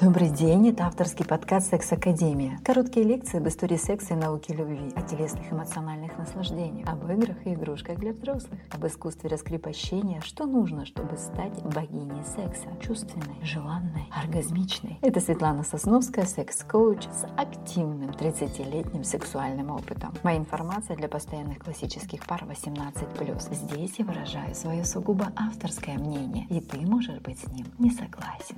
Добрый день, это авторский подкаст «Секс Академия». Короткие лекции об истории секса и науки любви, о телесных эмоциональных наслаждениях, об играх и игрушках для взрослых, об искусстве раскрепощения, что нужно, чтобы стать богиней секса, чувственной, желанной, оргазмичной. Это Светлана Сосновская, секс-коуч с активным 30-летним сексуальным опытом. Моя информация для постоянных классических пар 18+. Здесь я выражаю свое сугубо авторское мнение, и ты можешь быть с ним не согласен.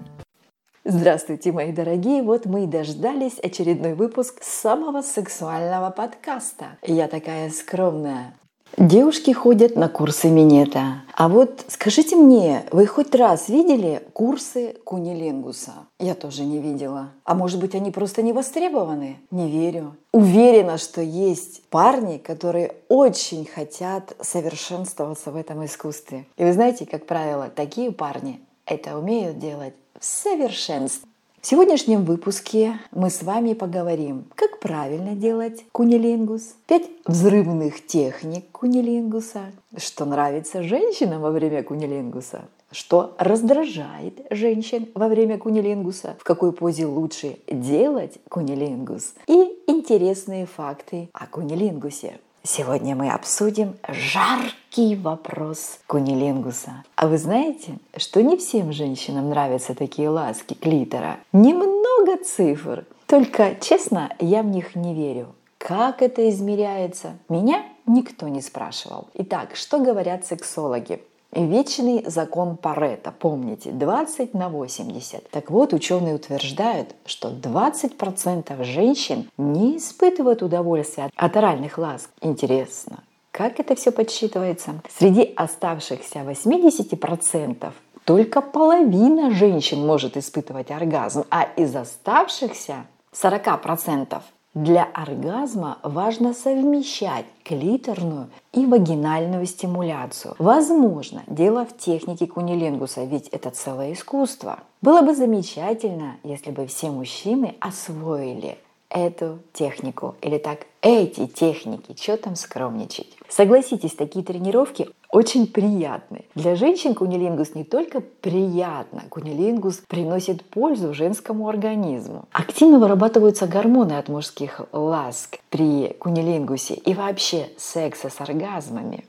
Здравствуйте, мои дорогие! Вот мы и дождались очередной выпуск самого сексуального подкаста. Я такая скромная. Девушки ходят на курсы минета. А вот скажите мне, вы хоть раз видели курсы кунилингуса? Я тоже не видела. А может быть, они просто не востребованы? Не верю. Уверена, что есть парни, которые очень хотят совершенствоваться в этом искусстве. И вы знаете, как правило, такие парни это умеют делать совершенстве. В сегодняшнем выпуске мы с вами поговорим, как правильно делать кунилингус, пять взрывных техник кунилингуса, что нравится женщинам во время кунилингуса, что раздражает женщин во время кунилингуса, в какой позе лучше делать кунилингус и интересные факты о кунилингусе. Сегодня мы обсудим жаркий вопрос кунилингуса. А вы знаете, что не всем женщинам нравятся такие ласки клитора? Немного цифр. Только, честно, я в них не верю. Как это измеряется? Меня никто не спрашивал. Итак, что говорят сексологи? Вечный закон Паретта, помните, 20 на 80. Так вот, ученые утверждают, что 20% женщин не испытывают удовольствия от оральных ласк. Интересно, как это все подсчитывается? Среди оставшихся 80% только половина женщин может испытывать оргазм, а из оставшихся 40% для оргазма важно совмещать клиторную и вагинальную стимуляцию. Возможно, дело в технике кунилингуса, ведь это целое искусство. Было бы замечательно, если бы все мужчины освоили эту технику или так эти техники, что там скромничать. Согласитесь, такие тренировки очень приятны. Для женщин кунилингус не только приятно, кунилингус приносит пользу женскому организму. Активно вырабатываются гормоны от мужских ласк при кунилингусе и вообще секса с оргазмами.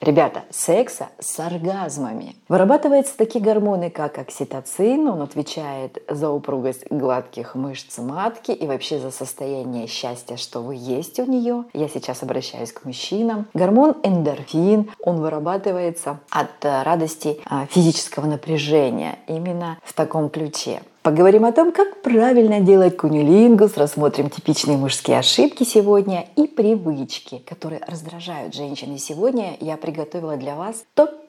Ребята, секса с оргазмами. Вырабатываются такие гормоны, как окситоцин, он отвечает за упругость гладких мышц матки и вообще за состояние счастья, что вы есть у нее. Я сейчас обращаюсь к мужчинам. Гормон эндорфин, он вырабатывается от радости а, физического напряжения именно в таком ключе. Поговорим о том, как правильно делать кунилингус, рассмотрим типичные мужские ошибки сегодня и привычки, которые раздражают женщин. И сегодня я приготовила для вас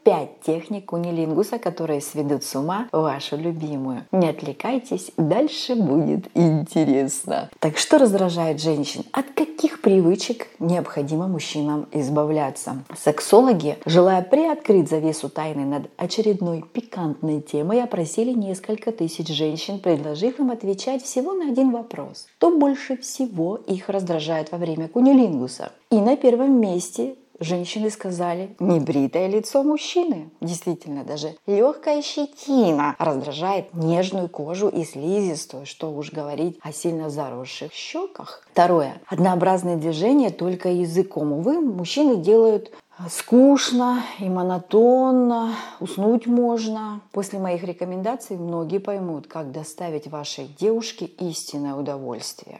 топ-5 техник кунилингуса, которые сведут с ума вашу любимую. Не отвлекайтесь, дальше будет интересно. Так что раздражает женщин? От каких привычек необходимо мужчинам избавляться? Сексологи, желая приоткрыть завесу тайны над очередной пикантной темой, опросили несколько тысяч женщин, предложив им отвечать всего на один вопрос. Что больше всего их раздражает во время кунилингуса? И на первом месте женщины сказали небритое лицо мужчины. Действительно, даже легкая щетина раздражает нежную кожу и слизистую, что уж говорить о сильно заросших щеках. Второе. Однообразные движения только языком. Увы, мужчины делают скучно и монотонно, уснуть можно. После моих рекомендаций многие поймут, как доставить вашей девушке истинное удовольствие.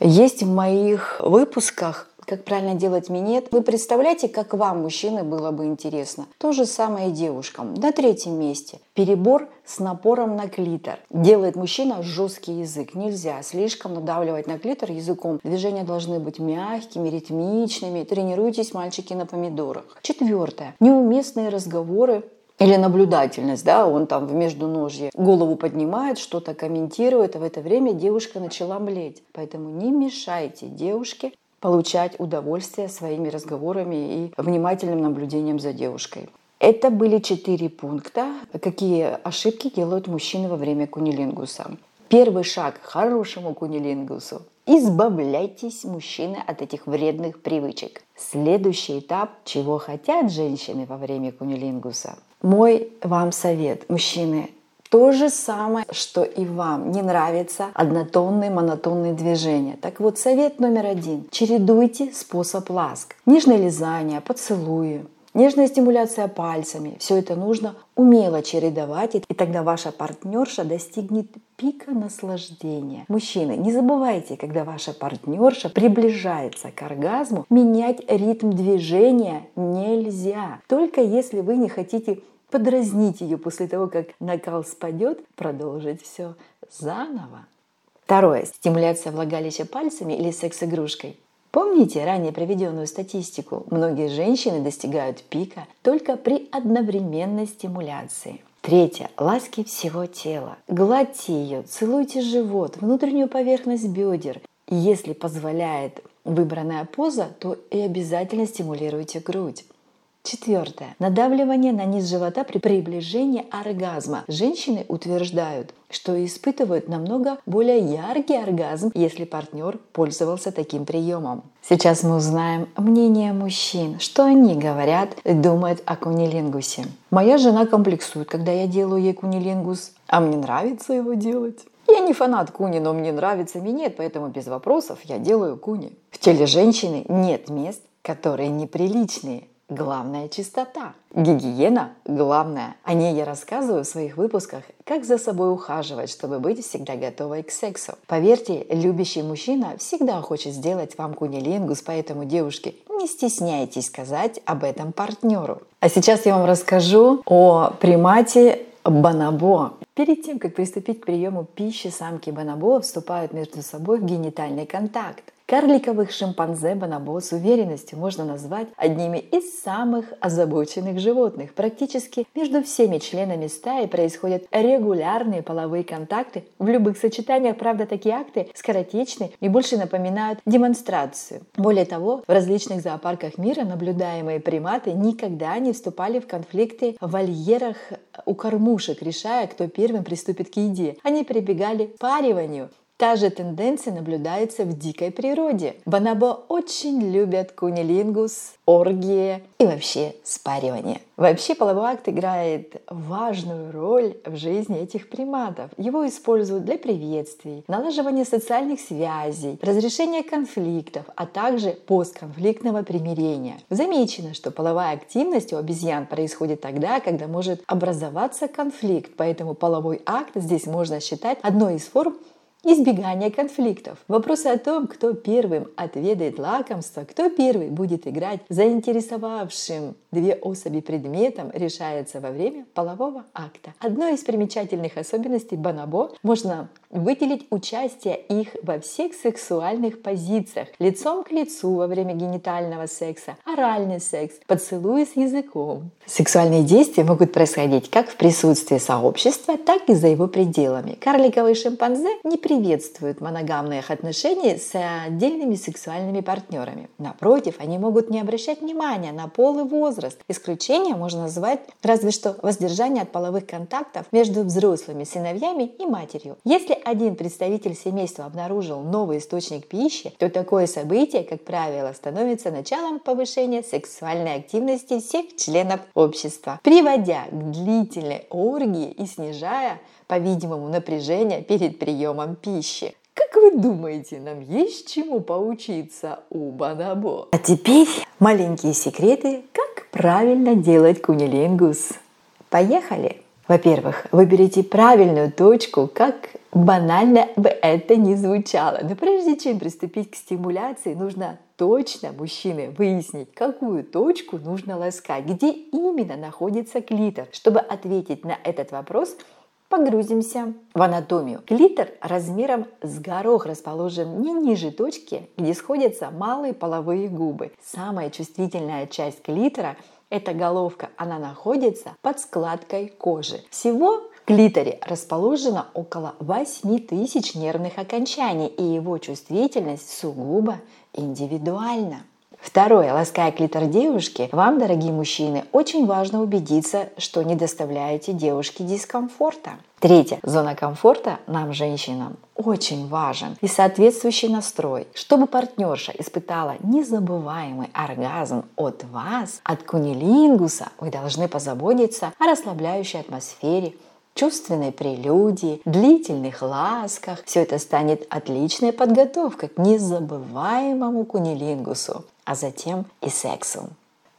Есть в моих выпусках как правильно делать минет. Вы представляете, как вам, мужчины, было бы интересно? То же самое и девушкам. На третьем месте. Перебор с напором на клитор. Делает мужчина жесткий язык. Нельзя слишком надавливать на клитор языком. Движения должны быть мягкими, ритмичными. Тренируйтесь, мальчики, на помидорах. Четвертое. Неуместные разговоры или наблюдательность, да, он там в междуножье голову поднимает, что-то комментирует, а в это время девушка начала млеть. Поэтому не мешайте девушке получать удовольствие своими разговорами и внимательным наблюдением за девушкой. Это были четыре пункта, какие ошибки делают мужчины во время кунилингуса. Первый шаг к хорошему кунилингусу – избавляйтесь, мужчины, от этих вредных привычек. Следующий этап – чего хотят женщины во время кунилингуса. Мой вам совет, мужчины, То же самое, что и вам. Не нравятся однотонные, монотонные движения. Так вот, совет номер один. Чередуйте способ ласк. Нежное лизание, поцелуи, Нежная стимуляция пальцами. Все это нужно умело чередовать, и тогда ваша партнерша достигнет пика наслаждения. Мужчины, не забывайте, когда ваша партнерша приближается к оргазму, менять ритм движения нельзя. Только если вы не хотите подразнить ее после того, как накал спадет, продолжить все заново. Второе. Стимуляция влагалища пальцами или секс-игрушкой. Помните ранее приведенную статистику? Многие женщины достигают пика только при одновременной стимуляции. Третье. Ласки всего тела. Гладьте ее, целуйте живот, внутреннюю поверхность бедер. Если позволяет выбранная поза, то и обязательно стимулируйте грудь. Четвертое. Надавливание на низ живота при приближении оргазма. Женщины утверждают, что испытывают намного более яркий оргазм, если партнер пользовался таким приемом. Сейчас мы узнаем мнение мужчин, что они говорят и думают о кунилингусе. Моя жена комплексует, когда я делаю ей кунилингус, а мне нравится его делать. Я не фанат куни, но мне нравится минет, поэтому без вопросов я делаю куни. В теле женщины нет мест, которые неприличные. Главная чистота. Гигиена – главное. О ней я рассказываю в своих выпусках, как за собой ухаживать, чтобы быть всегда готовой к сексу. Поверьте, любящий мужчина всегда хочет сделать вам кунилингус, поэтому, девушки, не стесняйтесь сказать об этом партнеру. А сейчас я вам расскажу о примате Банабо. Перед тем, как приступить к приему пищи, самки Банабо вступают между собой в генитальный контакт. Карликовых шимпанзе бонобо с уверенностью можно назвать одними из самых озабоченных животных. Практически между всеми членами стаи происходят регулярные половые контакты. В любых сочетаниях, правда, такие акты скоротечны и больше напоминают демонстрацию. Более того, в различных зоопарках мира наблюдаемые приматы никогда не вступали в конфликты в вольерах у кормушек, решая, кто первым приступит к еде. Они прибегали к париванию, Та же тенденция наблюдается в дикой природе. Бонобо очень любят кунилингус, оргии и вообще спаривание. Вообще половой акт играет важную роль в жизни этих приматов. Его используют для приветствий, налаживания социальных связей, разрешения конфликтов, а также постконфликтного примирения. Замечено, что половая активность у обезьян происходит тогда, когда может образоваться конфликт, поэтому половой акт здесь можно считать одной из форм избегание конфликтов. Вопросы о том, кто первым отведает лакомство, кто первый будет играть заинтересовавшим две особи предметом, решается во время полового акта. Одной из примечательных особенностей бонобо можно выделить участие их во всех сексуальных позициях, лицом к лицу во время генитального секса, оральный секс, поцелуи с языком. Сексуальные действия могут происходить как в присутствии сообщества, так и за его пределами. Карликовые шимпанзе не приветствуют моногамных отношений с отдельными сексуальными партнерами. Напротив, они могут не обращать внимания на пол и возраст. Исключение можно назвать разве что воздержание от половых контактов между взрослыми сыновьями и матерью. Если один представитель семейства обнаружил новый источник пищи, то такое событие, как правило, становится началом повышения сексуальной активности всех членов общества, приводя к длительной оргии и снижая по-видимому, напряжение перед приемом пищи. Как вы думаете, нам есть чему поучиться у Бонобо? А теперь маленькие секреты, как правильно делать кунилингус. Поехали! Во-первых, выберите правильную точку, как банально бы это ни звучало. Но прежде чем приступить к стимуляции, нужно точно, мужчины, выяснить, какую точку нужно ласкать, где именно находится клитор. Чтобы ответить на этот вопрос, Погрузимся в анатомию. Клитор размером с горох расположен не ниже точки, где сходятся малые половые губы. Самая чувствительная часть клитора – это головка. Она находится под складкой кожи. Всего в клиторе расположено около 8 тысяч нервных окончаний, и его чувствительность сугубо индивидуальна. Второе. Лаская клитор девушки, вам, дорогие мужчины, очень важно убедиться, что не доставляете девушке дискомфорта. Третье. Зона комфорта нам, женщинам, очень важен и соответствующий настрой. Чтобы партнерша испытала незабываемый оргазм от вас, от кунилингуса, вы должны позаботиться о расслабляющей атмосфере, чувственной прелюдии, длительных ласках. Все это станет отличной подготовкой к незабываемому кунилингусу, а затем и сексу.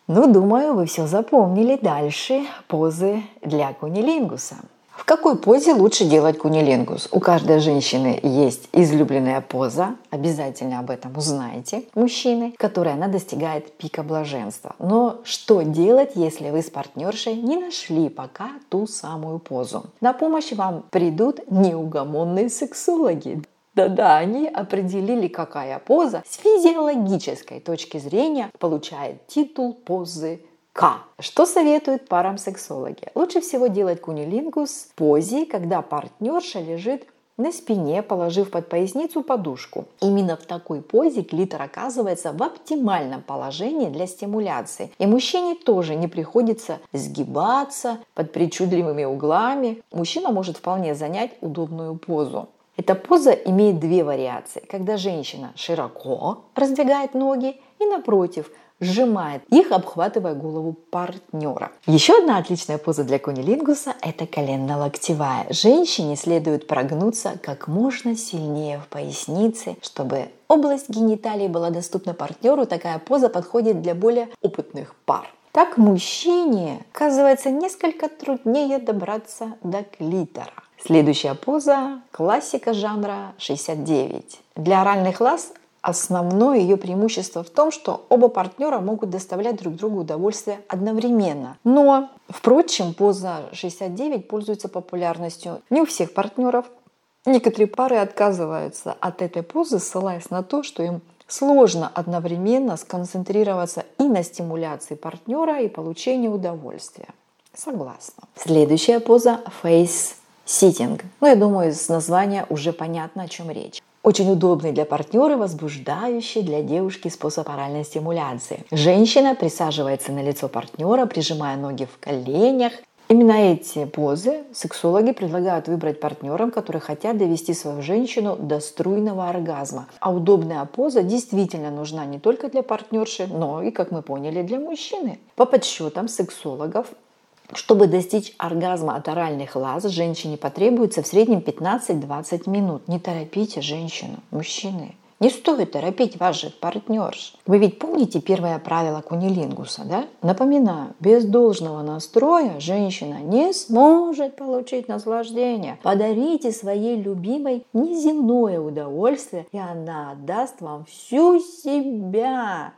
Ну, думаю, вы все запомнили дальше позы для кунилингуса. В какой позе лучше делать кунилингус? У каждой женщины есть излюбленная поза, обязательно об этом узнаете, мужчины, которой она достигает пика блаженства. Но что делать, если вы с партнершей не нашли пока ту самую позу? На помощь вам придут неугомонные сексологи. Да-да, они определили, какая поза с физиологической точки зрения получает титул позы к. Что советуют парам сексологи? Лучше всего делать кунилингус в позе, когда партнерша лежит на спине, положив под поясницу подушку. Именно в такой позе клитор оказывается в оптимальном положении для стимуляции. И мужчине тоже не приходится сгибаться под причудливыми углами. Мужчина может вполне занять удобную позу. Эта поза имеет две вариации. Когда женщина широко раздвигает ноги и напротив – сжимает их, обхватывая голову партнера. Еще одна отличная поза для кунилингуса – это коленно-локтевая. Женщине следует прогнуться как можно сильнее в пояснице, чтобы область гениталий была доступна партнеру. Такая поза подходит для более опытных пар. Так мужчине оказывается несколько труднее добраться до клитора. Следующая поза – классика жанра 69. Для оральных лаз Основное ее преимущество в том, что оба партнера могут доставлять друг другу удовольствие одновременно. Но, впрочем, поза 69 пользуется популярностью не у всех партнеров. Некоторые пары отказываются от этой позы, ссылаясь на то, что им сложно одновременно сконцентрироваться и на стимуляции партнера, и получении удовольствия. Согласна. Следующая поза – face sitting. Ну, я думаю, из названия уже понятно, о чем речь. Очень удобный для партнера, возбуждающий для девушки способ оральной стимуляции. Женщина присаживается на лицо партнера, прижимая ноги в коленях. Именно эти позы сексологи предлагают выбрать партнерам, которые хотят довести свою женщину до струйного оргазма. А удобная поза действительно нужна не только для партнерши, но и, как мы поняли, для мужчины. По подсчетам сексологов, чтобы достичь оргазма от оральных лаз, женщине потребуется в среднем 15-20 минут. Не торопите женщину, мужчины. Не стоит торопить ваших партнерш. Вы ведь помните первое правило кунилингуса, да? Напоминаю, без должного настроя женщина не сможет получить наслаждение. Подарите своей любимой неземное удовольствие, и она отдаст вам всю себя.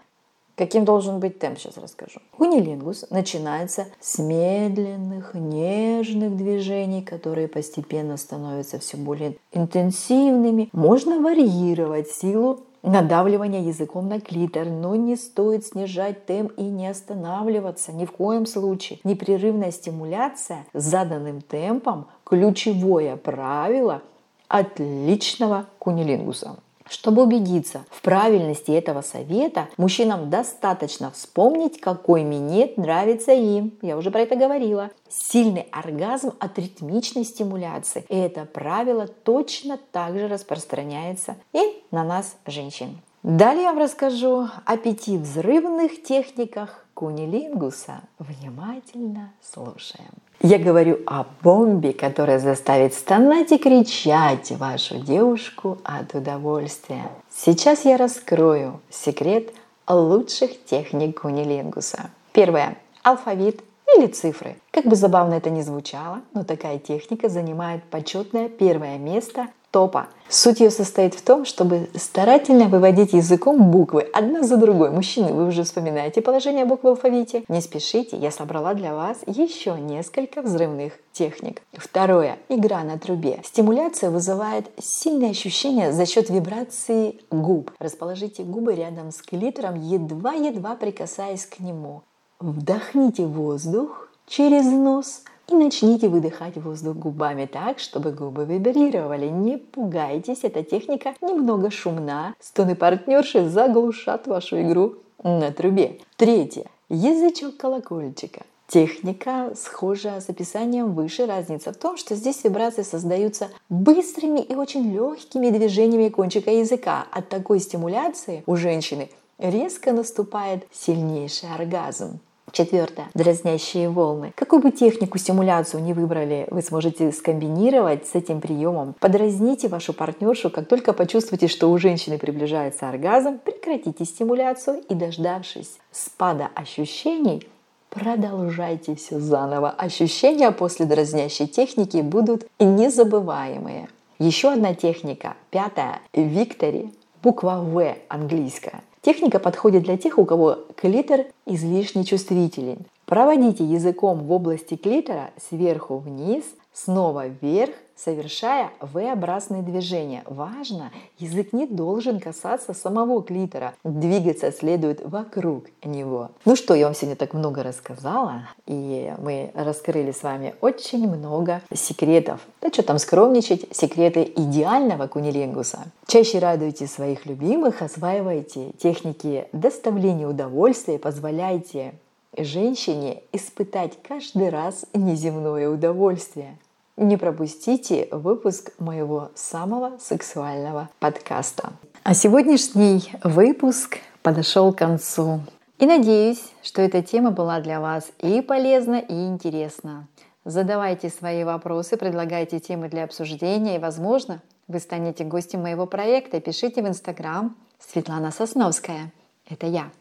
Каким должен быть темп, сейчас расскажу. Кунилингус начинается с медленных, нежных движений, которые постепенно становятся все более интенсивными. Можно варьировать силу надавливания языком на клитор, но не стоит снижать темп и не останавливаться ни в коем случае. Непрерывная стимуляция с заданным темпом – ключевое правило отличного кунилингуса. Чтобы убедиться в правильности этого совета, мужчинам достаточно вспомнить, какой минет нравится им. Я уже про это говорила. Сильный оргазм от ритмичной стимуляции. И это правило точно так же распространяется и на нас, женщин. Далее я вам расскажу о пяти взрывных техниках кунилингуса. Внимательно слушаем. Я говорю о бомбе, которая заставит стонать и кричать вашу девушку от удовольствия. Сейчас я раскрою секрет лучших техник кунилингуса. Первое. Алфавит или цифры. Как бы забавно это ни звучало, но такая техника занимает почетное первое место топа. Суть ее состоит в том, чтобы старательно выводить языком буквы одна за другой. Мужчины, вы уже вспоминаете положение букв в алфавите? Не спешите, я собрала для вас еще несколько взрывных техник. Второе. Игра на трубе. Стимуляция вызывает сильное ощущение за счет вибрации губ. Расположите губы рядом с клитором, едва-едва прикасаясь к нему. Вдохните воздух через нос – и начните выдыхать воздух губами так, чтобы губы вибрировали. Не пугайтесь, эта техника немного шумна. Стоны партнерши заглушат вашу игру на трубе. Третье. Язычок колокольчика. Техника схожа с описанием выше. Разница в том, что здесь вибрации создаются быстрыми и очень легкими движениями кончика языка. От такой стимуляции у женщины резко наступает сильнейший оргазм. Четвертое. Дразнящие волны. Какую бы технику стимуляцию не выбрали, вы сможете скомбинировать с этим приемом. Подразните вашу партнершу, как только почувствуете, что у женщины приближается оргазм, прекратите стимуляцию и, дождавшись спада ощущений, продолжайте все заново. Ощущения после дразнящей техники будут незабываемые. Еще одна техника, пятая, Виктори, буква В английская. Техника подходит для тех, у кого клитор излишне чувствителен. Проводите языком в области клитора сверху вниз, снова вверх, совершая V-образные движения. Важно, язык не должен касаться самого клитора. Двигаться следует вокруг него. Ну что, я вам сегодня так много рассказала, и мы раскрыли с вами очень много секретов. Да что там скромничать, секреты идеального кунилингуса. Чаще радуйте своих любимых, осваивайте техники доставления удовольствия, позволяйте женщине испытать каждый раз неземное удовольствие. Не пропустите выпуск моего самого сексуального подкаста. А сегодняшний выпуск подошел к концу. И надеюсь, что эта тема была для вас и полезна, и интересна. Задавайте свои вопросы, предлагайте темы для обсуждения, и, возможно, вы станете гостем моего проекта. Пишите в Инстаграм Светлана Сосновская. Это я.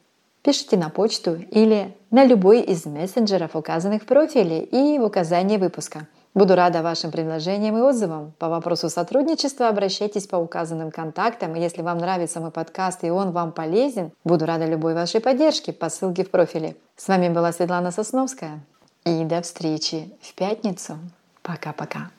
Пишите на почту или на любой из мессенджеров, указанных в профиле и в указании выпуска – Буду рада вашим предложениям и отзывам. По вопросу сотрудничества обращайтесь по указанным контактам. Если вам нравится мой подкаст и он вам полезен, буду рада любой вашей поддержке по ссылке в профиле. С вами была Светлана Сосновская. И до встречи в пятницу. Пока-пока.